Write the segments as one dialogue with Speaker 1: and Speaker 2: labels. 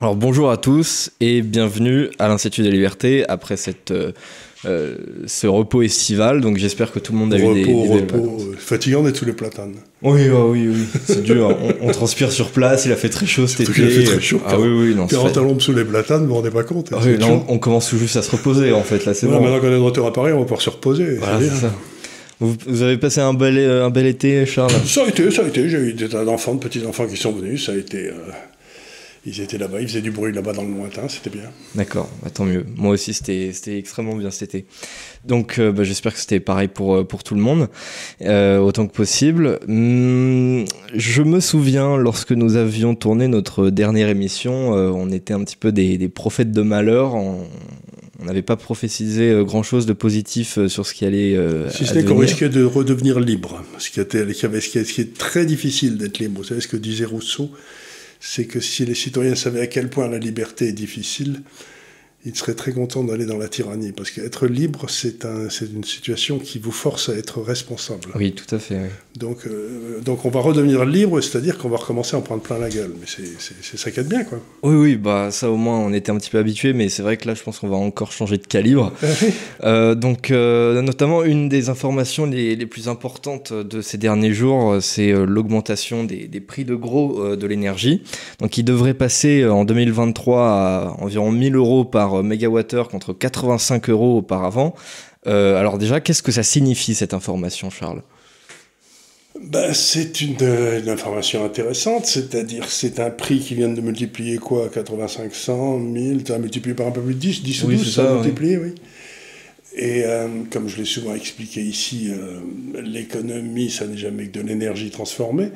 Speaker 1: Alors bonjour à tous et bienvenue à l'Institut des libertés après cette, euh, euh, ce repos estival. Donc j'espère que tout le monde a
Speaker 2: repos,
Speaker 1: eu des, des
Speaker 2: repos, euh, fatigant d'être sous les platanes.
Speaker 1: Oui, ah oui, oui, c'est dur. On, on transpire sur place, il a fait très chaud cet été.
Speaker 2: qu'il a fait très chaud,
Speaker 1: ah oui, oui, non. c'est
Speaker 2: 40
Speaker 1: fait-
Speaker 2: sous les platanes, vous vous rendez pas compte.
Speaker 1: Ah oui, on, commence tout juste à se reposer en fait, là c'est
Speaker 2: Voilà,
Speaker 1: bon.
Speaker 2: Maintenant qu'on est de retour à Paris, on va pouvoir se reposer.
Speaker 1: Voilà,
Speaker 2: c'est
Speaker 1: ça. Vous, vous avez passé un bel, un bel été, Charles?
Speaker 2: Ça a été, ça a été. J'ai eu des tas d'enfants, de petits-enfants qui sont venus. Ça a été. euh, ils étaient là-bas, ils faisaient du bruit là-bas dans le lointain, c'était bien.
Speaker 1: D'accord, bah, tant mieux. Moi aussi, c'était extrêmement bien cet été. Donc, euh, bah, j'espère que c'était pareil pour, euh, pour tout le monde, euh, autant que possible. Hum, je me souviens, lorsque nous avions tourné notre dernière émission, euh, on était un petit peu des, des prophètes de malheur. On on n'avait pas prophétisé grand-chose de positif sur ce qui allait euh,
Speaker 2: Si ce n'est qu'on risquait de redevenir libre. Ce qui, était, qui ce qui est très difficile d'être libre. Vous savez ce que disait Rousseau? C'est que si les citoyens savaient à quel point la liberté est difficile, ils seraient très contents d'aller dans la tyrannie. Parce qu'être libre, c'est un, une situation qui vous force à être responsable.
Speaker 1: Oui, tout à fait. oui.
Speaker 2: Donc, euh, donc on va redevenir libre, c'est-à-dire qu'on va recommencer à en prendre plein la gueule. Mais c'est, ça qui est bien, quoi.
Speaker 1: Oui, oui, bah ça au moins on était un petit peu habitué, mais c'est vrai que là je pense qu'on va encore changer de calibre. Euh, donc, euh, notamment, une des informations les, les plus importantes de ces derniers jours, c'est l'augmentation des, des prix de gros de l'énergie. Donc, il devrait passer en 2023 à environ 1000 euros par mégawattheure contre 85 euros auparavant. Euh, alors déjà, qu'est-ce que ça signifie cette information, Charles?
Speaker 2: Ben, c'est une, euh, une information intéressante, c'est-à-dire c'est un prix qui vient de multiplier quoi? 85, 100, 1000, tu as multiplié par un peu plus de 10, 10 ou
Speaker 1: Oui,
Speaker 2: 12,
Speaker 1: c'est
Speaker 2: ça
Speaker 1: ça, oui.
Speaker 2: oui. Et euh, comme je l'ai souvent expliqué ici, euh, l'économie, ça n'est jamais que de l'énergie transformée.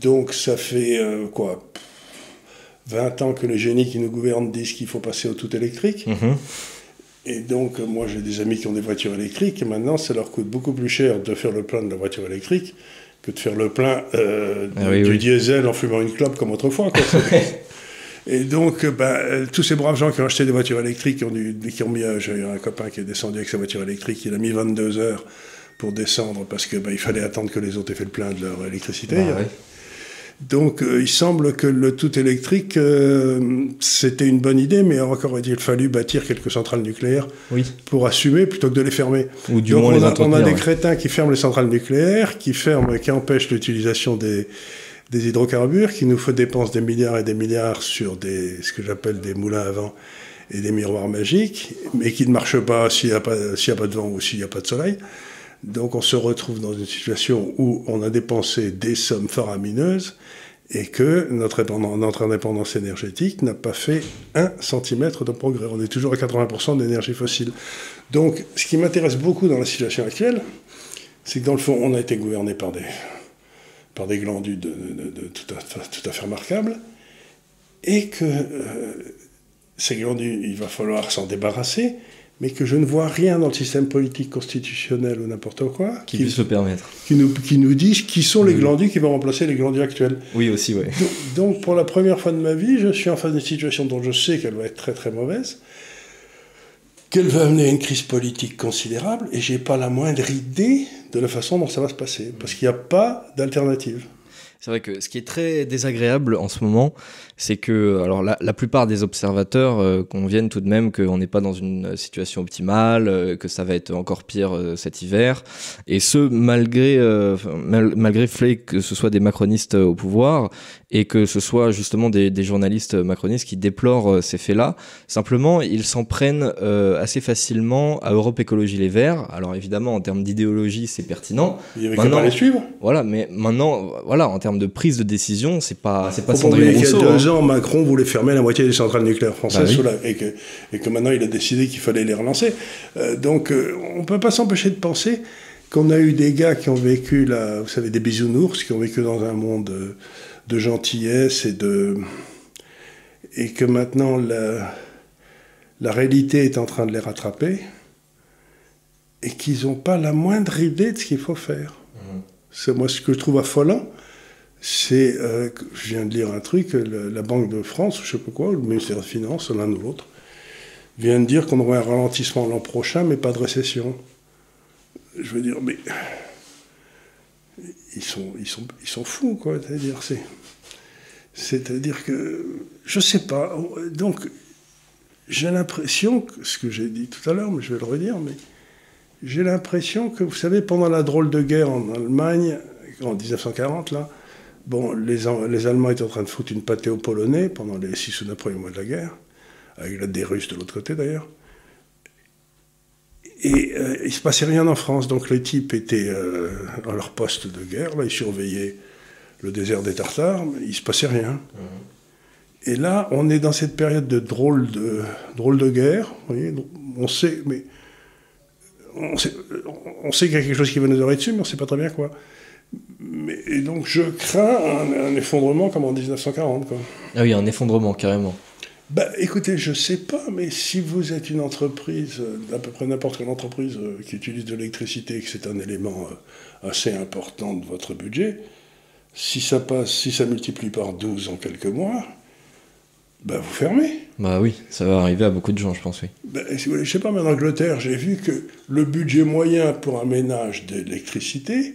Speaker 2: Donc ça fait euh, quoi? 20 ans que les génies qui nous gouvernent disent qu'il faut passer au tout électrique.
Speaker 1: Mhm.
Speaker 2: Et donc, euh, moi, j'ai des amis qui ont des voitures électriques, et maintenant, ça leur coûte beaucoup plus cher de faire le plein de la voiture électrique que de faire le plein euh,
Speaker 1: Ah
Speaker 2: du,
Speaker 1: oui,
Speaker 2: du
Speaker 1: oui.
Speaker 2: diesel en fumant une clope comme autrefois. quoi. et donc, euh, ben, tous ces braves gens qui ont acheté des voitures électriques, qui ont, dû- qui ont mis, j'ai un copain qui est descendu avec sa voiture électrique, il a mis 22 heures pour descendre parce que ben, il fallait attendre que les autres aient fait le plein de leur électricité.
Speaker 1: Bah ouais.
Speaker 2: Donc, euh, il semble que le tout électrique, euh, c'était une bonne idée, mais encore aurait-il fallu bâtir quelques centrales nucléaires
Speaker 1: Oui.
Speaker 2: pour assumer plutôt que de les fermer.
Speaker 1: Ou du
Speaker 2: Donc,
Speaker 1: moins
Speaker 2: on,
Speaker 1: les
Speaker 2: a, on a
Speaker 1: entretenir.
Speaker 2: des
Speaker 1: ouais.
Speaker 2: crétins qui ferment les centrales nucléaires, qui ferment, qui empêchent l'utilisation des, des hydrocarbures, qui nous faut dépenser des milliards et des milliards sur des, ce que j'appelle des moulins à vent et des miroirs magiques, mais qui ne marchent pas s'il n'y a, pas- s'il y a pas de vent ou s'il n'y a pas de soleil. Donc on se retrouve dans une situation où on a dépensé des sommes faramineuses et que notre, indépendance- énergétique n'a pas fait un centimètre de progrès. On est toujours à 80% d'énergie fossile. Donc ce qui m'intéresse beaucoup dans la situation actuelle, c'est que dans le fond, on a été gouverné par des, par des glandus de tout, à, tout à fait remarquables, et que euh, ces glandus, il va falloir s'en débarrasser, mais que je ne vois rien dans le système politique constitutionnel ou n'importe quoi
Speaker 1: Qui
Speaker 2: qui,
Speaker 1: puisse le permettre.
Speaker 2: qui nous, qui nous disent qui sont les
Speaker 1: Oui.
Speaker 2: glandus qui vont remplacer les glandus actuels.
Speaker 1: Oui, aussi.
Speaker 2: Donc, donc, pour la première fois de ma vie, je suis en face d'une situation dont je sais qu'elle va être très très mauvaise, qu'elle va amener à une crise politique considérable, et j'ai pas la moindre idée de la façon dont ça va se passer, parce qu'il n'y a pas d'alternative.
Speaker 1: C'est vrai que ce qui est très désagréable en ce moment, c'est que alors la, la plupart des observateurs euh, conviennent tout de même qu'on n'est pas dans une situation optimale, euh, que ça va être encore pire euh, cet hiver, et ce malgré euh, malgré le que ce soit des macronistes euh, au pouvoir et que ce soit justement des, des journalistes macronistes qui déplorent euh, ces faits-là. Simplement, ils s'en prennent euh, assez facilement à Europe Écologie Les Verts. Alors évidemment, en termes d'idéologie, c'est pertinent.
Speaker 2: Il n'y avait
Speaker 1: Maintenant-
Speaker 2: pas les suivre.
Speaker 1: Voilà, mais maintenant, voilà, en termes de prise de décision, c'est pas, c'est pas Sandrine
Speaker 2: oublier qu'il y a
Speaker 1: Rousseau.
Speaker 2: deux
Speaker 1: hein.
Speaker 2: ans, Macron voulait fermer la moitié des centrales nucléaires françaises,
Speaker 1: Bah oui.
Speaker 2: la- et, que, et que maintenant il a décidé qu'il fallait les relancer. Euh, donc euh, on ne peut pas s'empêcher de penser qu'on a eu des gars qui ont vécu, là, vous savez, des bisounours, qui ont vécu dans un monde de gentillesse et de et que maintenant la, la réalité est en train de les rattraper et qu'ils n'ont pas la moindre idée de ce qu'il faut faire. C'est moi ce que je trouve affolant, c'est euh, que je viens de lire un truc, le- la Banque de France, ou je sais pas quoi, ou le ministère des Finances, l'un ou l'autre, vient de dire qu'on aurait un ralentissement l'an prochain, mais pas de récession. Je veux dire, mais ils sont, ils sont, ils sont fous, quoi. C'est-à-dire, c'est C'est-à-dire que, je sais pas, donc j'ai l'impression, ce que j'ai dit tout à l'heure, mais je vais le redire, mais j'ai l'impression que, vous savez, pendant la drôle de guerre en Allemagne, en 1940, là, bon, les, les Allemands étaient en train de foutre une pâtée aux Polonais pendant les six ou neuf premiers mois de la guerre, avec des Russes de l'autre côté d'ailleurs. Et euh, il ne se passait rien en France, donc les types étaient euh, à leur poste de guerre, là, ils surveillaient le désert des Tartares, mais il ne se passait rien. Mmh. Et là, on est dans cette période de drôle de, drôle de guerre, vous voyez, on sait, mais on sait, on sait qu'il y a quelque chose qui va nous arrêter dessus, mais on ne sait pas très bien quoi. Mais, et donc je crains un, effondrement comme en 1940. Quoi.
Speaker 1: Ah oui, un effondrement, carrément.
Speaker 2: Bah, écoutez, je sais pas, mais si vous êtes une entreprise, à peu près n'importe quelle entreprise euh, qui utilise de l'électricité et que c'est un élément euh, assez important de votre budget, si ça passe, si ça multiplie par 12 en quelques mois, bah vous fermez.
Speaker 1: Bah oui, ça va arriver à beaucoup de gens, je pense, oui.
Speaker 2: Bah, si vous voulez, je sais pas, mais en Angleterre, j'ai vu que le budget moyen pour un ménage d'électricité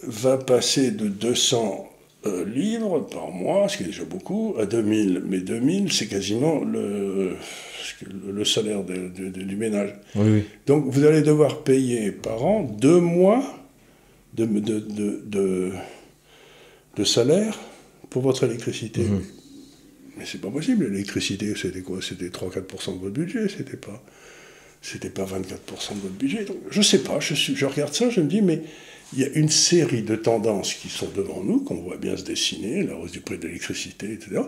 Speaker 2: va passer de 200 euh, livres par mois, ce qui est déjà beaucoup, à 2000. Mais 2000, c'est quasiment le, le salaire du ménage. Donc vous allez devoir payer par an deux mois de, salaire pour votre électricité. Mhm. Mais c'est pas possible, l'électricité, c'était quoi? C'était 3-4% de votre budget, c'était pas, c'était pas 24% de votre budget. Donc, je sais pas, je, je regarde ça, je me dis, mais il y a une série de tendances qui sont devant nous, qu'on voit bien se dessiner, la hausse du prix de l'électricité, etc.,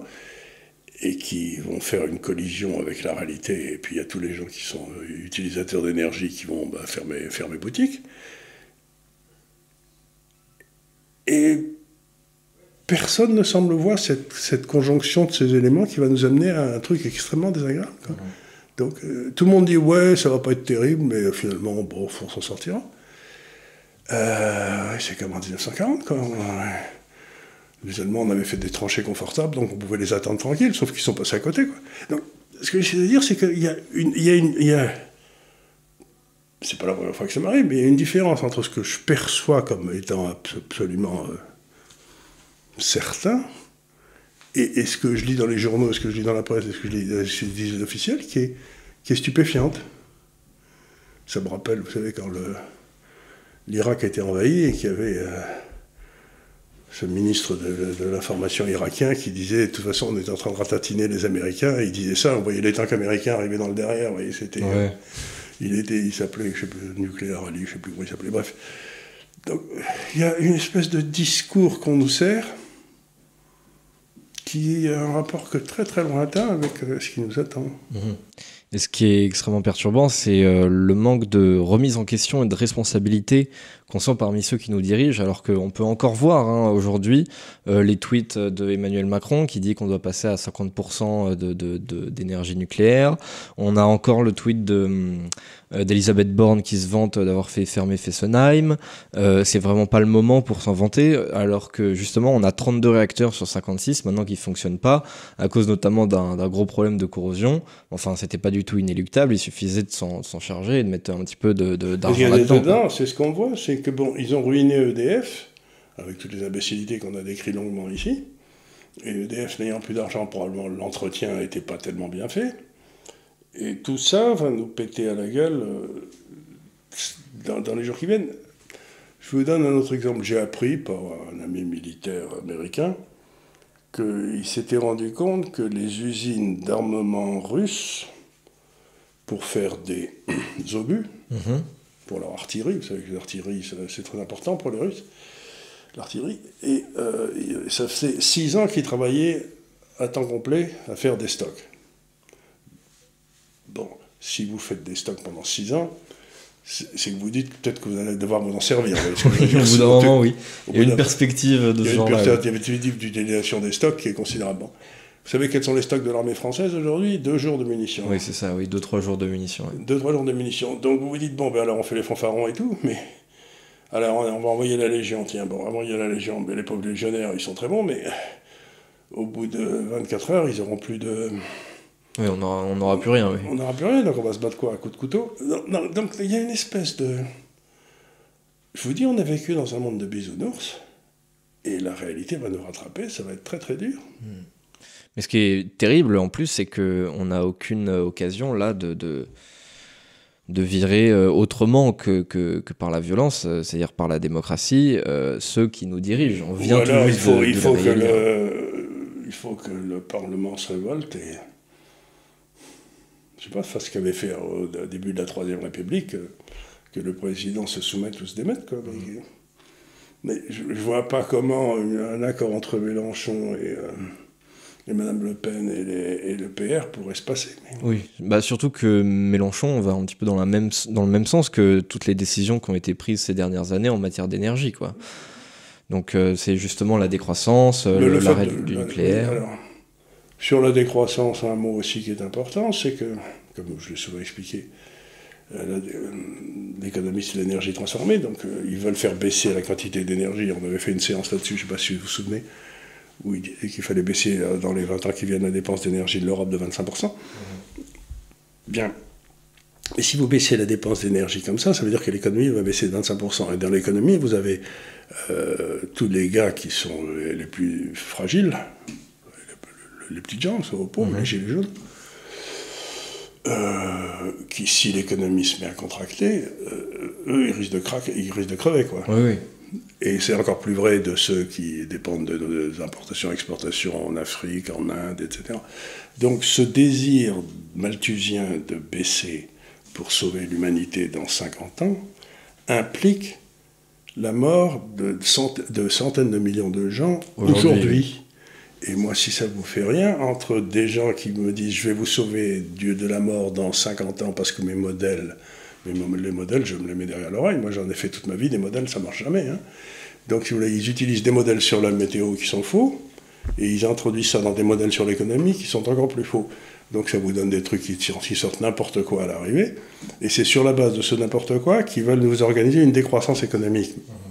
Speaker 2: et qui vont faire une collision avec la réalité. Et puis il y a tous les gens qui sont euh, utilisateurs d'énergie qui vont bah, fermer, fermer boutique. Et personne ne semble voir cette, cette, conjonction de ces éléments qui va nous amener à un truc extrêmement désagréable. Donc euh, tout le monde dit ouais, ça va pas être terrible, mais finalement, bon, on s'en sortira. Euh, c'est comme en 1940, quoi. Les Allemands, on avait fait des tranchées confortables, donc on pouvait les attendre tranquilles, sauf qu'ils sont passés à côté. Donc, ce que j'essaie de dire, c'est qu'il y a une... Il y a. C'est pas la première fois que ça m'arrive, mais il y a une différence entre ce que je perçois comme étant absolument euh, certain et, ce que je lis dans les journaux, ce que je lis dans la presse, ce que je lis dans les officiels, qui qui est stupéfiante. Ça me rappelle, vous savez, quand le l'Irak a été envahi et qu'il y avait euh, ce ministre de, l'information irakien qui disait de toute façon on était en train de ratatiner les Américains et il disait ça, on voyait les tanks américains arriver dans le derrière, vous voyez, c'était... Euh, il était, il s'appelait, je sais plus, Nuclear Ali, je sais plus comment il s'appelait, bref. Donc il y a une espèce de discours qu'on nous sert qui a un rapport que très très lointain avec euh, ce qui nous attend.
Speaker 1: Mhm. Et ce qui est extrêmement perturbant, c'est euh, le manque de remise en question et de responsabilité qu'on sent parmi ceux qui nous dirigent, alors qu'on peut encore voir hein, aujourd'hui euh, les tweets de Emmanuel Macron qui dit qu'on doit passer à 50% d'énergie de, de, nucléaire. On a encore le tweet de euh, d'Elisabeth Borne qui se vante d'avoir fait fermer Fessenheim. Euh, c'est vraiment pas le moment pour s'en vanter, alors que justement on a 32 réacteurs sur 56 maintenant qui fonctionnent pas, à cause notamment d'un gros problème de corrosion. Enfin, c'était pas du tout inéluctable, il suffisait de s'en charger et de mettre un petit peu d'argent
Speaker 2: de, là-dedans. C'est ce qu'on voit, c'est que bon, ils ont ruiné EDF, avec toutes les imbécilités qu'on a décrites longuement ici. Et EDF n'ayant plus d'argent, probablement l'entretien n'était pas tellement bien fait. Et tout ça va nous péter à la gueule euh, dans, les jours qui viennent. Je vous donne un autre exemple. J'ai appris par un ami militaire américain qu'il s'était rendu compte que les usines d'armement russes, pour faire des obus, mhm. Pour leur artillerie, vous savez que l'artillerie c'est très important pour les Russes, l'artillerie, et euh, ça faisait six ans qu'ils travaillaient à temps complet à faire des stocks. Bon, si vous faites des stocks pendant 6 ans, c'est que vous dites peut-être que vous allez devoir vous en servir.
Speaker 1: Au bout d'un moment, oui. Il y a une perspective de ce genre-là.
Speaker 2: Il y a une perspective d'utilisation des stocks qui est considérable. Vous savez quels sont les stocks de l'armée française aujourd'hui? Deux jours de munitions.
Speaker 1: Oui, c'est ça, oui, deux, trois jours de munitions.
Speaker 2: Deux, trois jours de munitions. Donc vous vous dites, bon, ben alors on fait les fanfarons et tout, mais. Alors on va envoyer la Légion, tiens, bon, envoyer la Légion, mais les pauvres légionnaires, ils sont très bons, mais au bout de 24 heures, ils auront plus de.
Speaker 1: Oui, on n'aura plus rien. Oui.
Speaker 2: On n'aura plus rien, donc on va se battre quoi? À coup de couteau? Donc il y a une espèce de. Je vous dis, on a vécu dans un monde de bisounours, Et la réalité va nous rattraper, ça va être très très dur.
Speaker 1: Mais ce qui est terrible en plus, c'est qu'on n'a aucune occasion là de, de, de virer euh, autrement que, que, que, par la violence, euh, c'est-à-dire par la démocratie, euh, ceux qui nous dirigent.
Speaker 2: On vient il faut, il, faut que le, il faut que le Parlement se révolte et je sais pas, fasse ce qu'avait fait au début de la Troisième République, que le président se soumette ou se démette. Quoi. Mais je ne vois pas comment un accord entre Mélenchon et et Mme Le Pen et, le PR pourraient se passer.
Speaker 1: Oui, bah surtout que Mélenchon va un petit peu dans, la même, dans le même sens que toutes les décisions qui ont été prises ces dernières années en matière d'énergie. quoi. Donc euh, c'est justement la décroissance, euh, l'arrêt du, nucléaire.
Speaker 2: sur la décroissance, un mot aussi qui est important, c'est que, comme je l'ai souvent expliqué, euh, l'économie c'est l'énergie transformée, donc ils veulent faire baisser la quantité d'énergie. On avait fait une séance là-dessus, je ne sais pas si vous vous souvenez où il disait qu'il fallait baisser euh, dans les 20 ans qui viennent la dépense d'énergie de l'Europe de 25%. Bien. Et si vous baissez la dépense d'énergie comme ça, ça veut dire que l'économie va baisser de 25%. Et dans l'économie, vous avez euh, tous les gars qui sont les plus fragiles, les, petites gens, les pauvres, mhm. les gilets jaunes, euh, qui, si l'économie se met à contracter, eux, ils risquent de, craquer, ils risquent de crever. Quoi.
Speaker 1: Oui, oui.
Speaker 2: Et c'est encore plus vrai de ceux qui dépendent de nos importations, exportations en Afrique, en Inde, etc. Donc ce désir malthusien de baisser pour sauver l'humanité dans 50 ans implique la mort de, centaines de millions de gens aujourd'hui. Et moi, si ça vous fait rien, entre des gens qui me disent je vais vous sauver Dieu de la mort dans 50 ans parce que mes modèles mais les modèles, je me les mets derrière l'oreille. Moi, j'en ai fait toute ma vie, des modèles, ça marche jamais. Hein. Donc, si vous voulez, ils utilisent des modèles sur la météo qui sont faux, et ils introduisent ça dans des modèles sur l'économie qui sont encore plus faux. Donc, ça vous donne des trucs qui, sortent n'importe quoi à l'arrivée. Et c'est sur la base de ce n'importe quoi qu'ils veulent nous organiser une décroissance économique.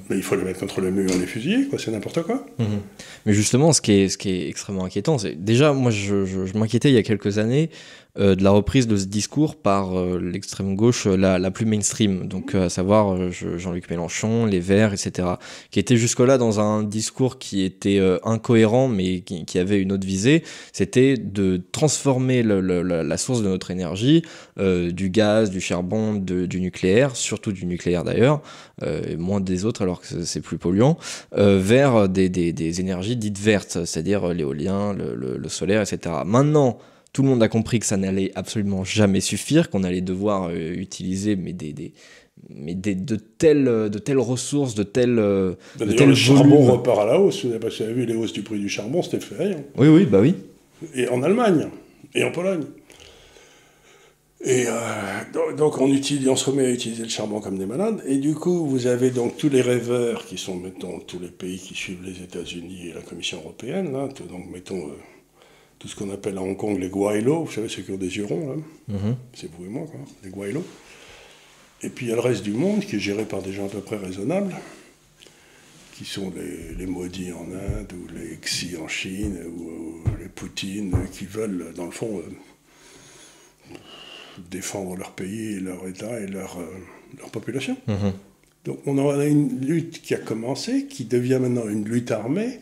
Speaker 2: Mais il faut les mettre contre le mur et les fusiller, quoi, c'est n'importe quoi.
Speaker 1: Mhm. Mais justement, ce qui est, ce qui est extrêmement inquiétant, c'est déjà, moi, je, je m'inquiétais il y a quelques années de la reprise de ce discours par euh, l'extrême gauche euh, la, la, plus mainstream, donc à savoir Jean-Luc Mélenchon, les Verts, etc., qui était jusque-là dans un discours qui était incohérent mais qui, qui, avait une autre visée, c'était de transformer le, le, la source de notre énergie, du gaz, du charbon, du nucléaire, surtout du nucléaire d'ailleurs, moins des autres alors que c'est plus polluant, vers des, des, des, énergies dites vertes, c'est-à-dire l'éolien, le, le solaire, etc. Maintenant, tout le monde a compris que ça n'allait absolument jamais suffire, qu'on allait devoir euh, utiliser mais des, des mais des, de, telles, de telles ressources, de telles. Euh,
Speaker 2: de tels le charbon repart à la hausse. Vous avez vu les hausses du prix du charbon, c'était fait rien.
Speaker 1: Oui, oui, bah oui.
Speaker 2: Et en Allemagne, et en Pologne. Et euh, donc on, utilise, on se remet à utiliser le charbon comme des malades. Et du coup, vous avez donc tous les rêveurs qui sont, mettons, tous les pays qui suivent les États-Unis et la Commission européenne. Là, donc, mettons tout ce qu'on appelle à Hong Kong les guaylos, vous savez, ceux qui ont des yeux ronds, mhm. c'est vous et moi, quoi, les guaylos. Et puis il y a le reste du monde qui est géré par des gens à peu près raisonnables, qui sont les, les maudits en Inde, ou les Xi en Chine, ou, les Poutine, qui veulent, dans le fond, euh, défendre leur pays, leur État et leur, euh, leur population. Mhm. Donc on a une lutte qui a commencé, qui devient maintenant une lutte armée,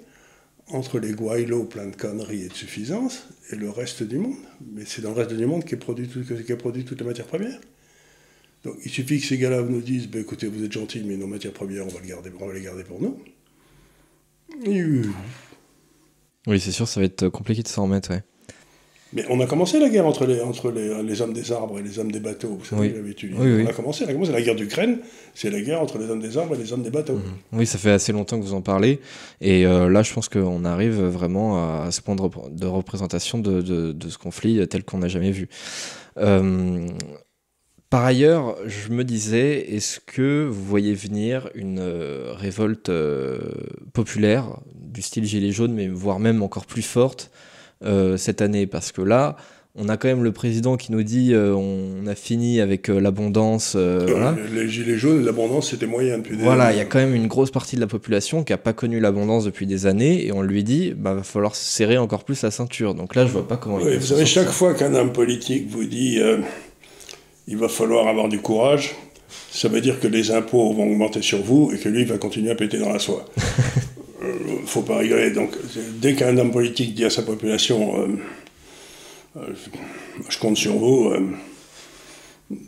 Speaker 2: entre les Guaylos plein de conneries et de suffisance et le reste du monde. Mais c'est dans le reste du monde qui produit, tout, qui produit toutes les matières premières. Donc il suffit que ces gars-là nous disent bah, écoutez, vous êtes gentils, mais nos matières premières, on va, garder, on va les garder pour nous.
Speaker 1: Oui, c'est sûr, ça va être compliqué de s'en remettre.
Speaker 2: Mais on a commencé la guerre entre les, entre les, les hommes des arbres et les hommes des bateaux. Vous savez, oui. a commencé, on a commencé la guerre d'Ukraine, c'est la guerre entre les hommes des arbres et les hommes des bateaux.
Speaker 1: Mhm. Oui, ça fait assez longtemps que vous en parlez. Et euh, là, je pense qu'on arrive vraiment à ce point de, représentation de, de, de, ce conflit tel qu'on n'a jamais vu. Euh, par ailleurs, je me disais, est-ce que vous voyez venir une euh, révolte populaire du style Gilet jaune, mais voire même encore plus forte cette année parce que là, on a quand même le président qui nous dit euh, on a fini avec euh, l'abondance.
Speaker 2: Les gilets jaunes, l'abondance c'était moyen depuis
Speaker 1: des Voilà, il y a quand même une grosse partie de la population qui n'a pas connu l'abondance depuis des années et on lui dit bah va falloir serrer encore plus la ceinture. Donc là, je vois pas comment.
Speaker 2: Oui, vous savez, chaque fois qu'un homme politique vous dit il va falloir avoir du courage, ça veut dire que les impôts vont augmenter sur vous et que lui va continuer à péter dans la soie. faut pas rigoler. Donc, dès qu'un homme politique dit à sa population euh, euh, Je compte sur vous, euh,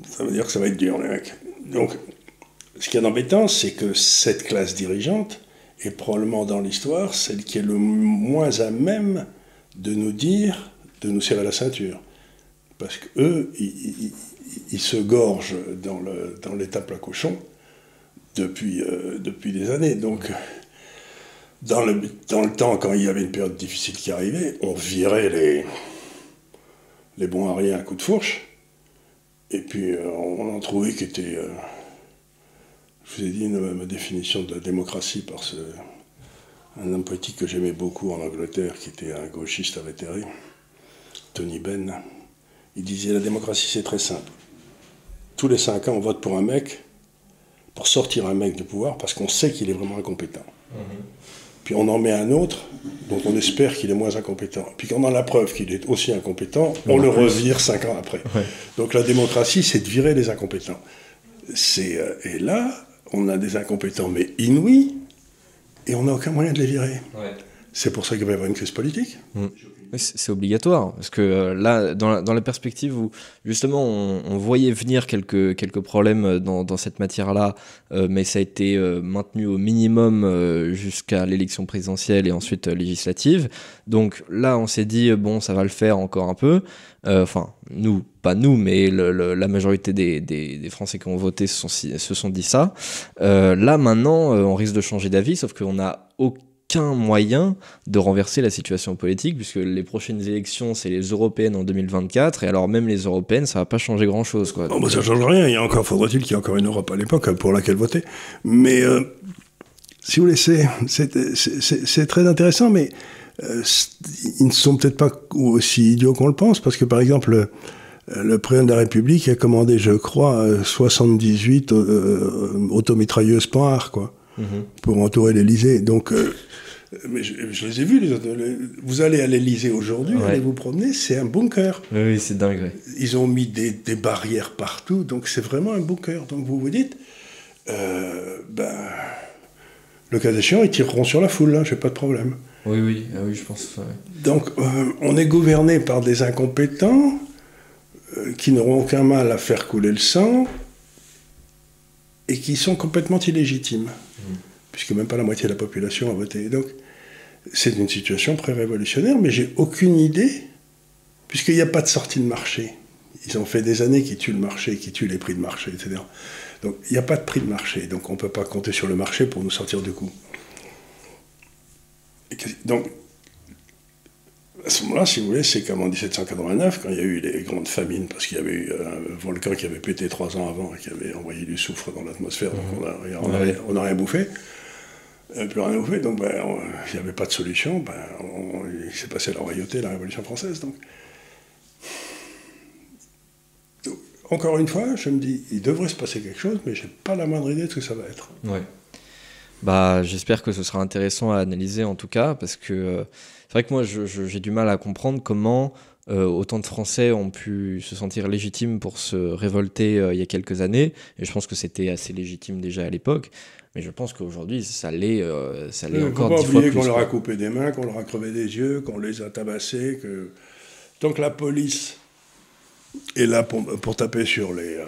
Speaker 2: ça veut dire que ça va être dur, les mecs. Donc, ce qui est embêtant, c'est que cette classe dirigeante est probablement dans l'histoire celle qui est le moins à même de nous dire de nous serrer la ceinture. Parce qu'eux, ils, ils, se gorgent dans l'étape dans à cochon depuis, depuis des années. Donc, dans le, dans le temps, quand il y avait une période difficile qui arrivait, on virait les, les bons à rien à coup de fourche. Et puis euh, on en trouvait qui était. Euh, je vous ai dit ma définition de la démocratie par ce, un homme politique que j'aimais beaucoup en Angleterre, qui était un gauchiste invétéré, Tony Benn. Il disait la démocratie c'est très simple. Tous les cinq ans, on vote pour un mec, pour sortir un mec du pouvoir, parce qu'on sait qu'il est vraiment incompétent. Mhm puis on en met un autre dont on espère qu'il est moins incompétent. Puis quand on a la preuve qu'il est aussi incompétent, on le revire cinq ans après. Donc la démocratie, c'est de virer les incompétents. C'est, euh, et là, on a des incompétents, mais inouïs, et on n'a aucun moyen de les virer. C'est pour ça qu'il va y avoir une crise politique.
Speaker 1: Mm. C'est obligatoire, parce que euh, là, dans la, perspective où justement on, voyait venir quelques, quelques problèmes euh, dans, cette matière-là, euh, mais ça a été maintenu au minimum jusqu'à l'élection présidentielle et ensuite législative. Donc là, on s'est dit, bon, ça va le faire encore un peu. Enfin, nous, pas nous, mais la majorité des, Français qui ont voté se sont, se sont dit ça. là, maintenant, on risque de changer d'avis, sauf qu'on n'a aucun moyen de renverser la situation politique, puisque les prochaines élections, c'est les européennes en 2024, et alors même les européennes, ça va pas changer grand-chose. Quoi.
Speaker 2: Oh, bah, ça change rien, il y a encore, faudrait-il qu'il y ait encore une Europe à l'époque pour laquelle voter. Mais, euh, si vous voulez, c'est très intéressant, mais euh, ils ne sont peut-être pas aussi idiots qu'on le pense, parce que par exemple, le, président de la République a commandé, je crois, 78 euh, automitrailleuses Panhard, quoi, mm-hmm. pour entourer l'Elysée. Donc, mais je, les ai vus, les autres. Vous allez à l'Elysée aujourd'hui, allez vous promener, c'est un bunker.
Speaker 1: Oui, c'est dingue.
Speaker 2: Ils ont mis des, des barrières partout, donc c'est vraiment un bunker. Donc vous vous dites, euh, ben, le cas échéant, ils tireront sur la foule, là, j'ai pas de problème.
Speaker 1: Oui, oui, ah oui je pense.
Speaker 2: Donc euh, on est gouverné par des incompétents euh, qui n'auront aucun mal à faire couler le sang et qui sont complètement illégitimes. Puisque même pas la moitié de la population a voté. Donc, c'est une situation pré-révolutionnaire, mais j'ai aucune idée, puisqu'il n'y a pas de sortie de marché. Ils ont fait des années qui tuent le marché, qui tuent les prix de marché, etc. Donc il n'y a pas de prix de marché, donc on ne peut pas compter sur le marché pour nous sortir du coup. donc, à ce moment-là, si vous voulez, c'est comme en 1789, quand il y a eu les grandes famines, parce qu'il y avait eu un volcan qui avait pété trois ans avant et qui avait envoyé du soufre dans l'atmosphère, donc on n'a rien bouffé. Euh, plus rien fait, donc ben, il n'y avait pas de solution, ben, il s'est passé la royauté, la Révolution française. Donc. encore une fois, je me dis, il devrait se passer quelque chose, mais j'ai pas la moindre idée de ce que ça va être.
Speaker 1: Ouais. Bah, j'espère que ce sera intéressant à analyser en tout cas, parce que euh, c'est vrai que moi j'ai du mal à comprendre comment euh, autant de Français ont pu se sentir légitimes pour se révolter il y a quelques années, et je pense que c'était assez légitime déjà à l'époque. Mais je pense qu'aujourd'hui, ça l'est, euh, ça l'est encore dix fois plus.
Speaker 2: qu'on leur a coupé des mains, qu'on leur a crevé des yeux, qu'on les a tabassés, que tant que la police est là pour, pour taper sur les, euh,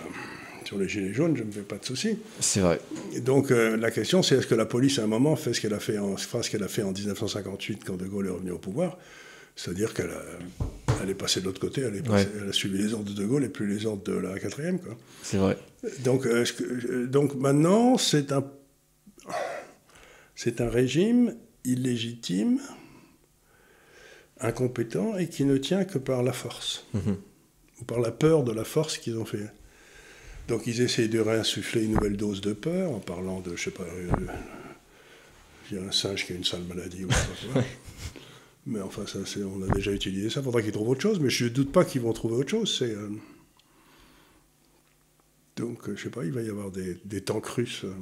Speaker 2: sur les gilets jaunes, je ne me fais pas de soucis.
Speaker 1: C'est vrai.
Speaker 2: Et donc euh, la question, c'est est-ce que la police, à un moment, fait ce qu'elle a fait en, fera ce qu'elle a fait en 1958 quand De Gaulle est revenu au pouvoir? C'est-à-dire qu'elle elle est passée de l'autre côté, elle, elle, a suivi les ordres de De Gaulle et plus les ordres de la quatrième.
Speaker 1: C'est vrai.
Speaker 2: Donc, donc maintenant, c'est un c'est un régime illégitime, incompétent et qui ne tient que par la force, mhm. ou par la peur de la force qu'ils ont fait. Donc ils essayent de réinsuffler une nouvelle dose de peur en parlant de, je sais pas, euh, il y a un singe qui a une sale maladie ou quoi. Mais enfin, ça, on a déjà utilisé ça. Il faudra qu'ils trouvent autre chose, mais je ne doute pas qu'ils vont trouver autre chose. C'est, euh, Donc, je ne sais pas, il va y avoir des, des tanks russes. Euh,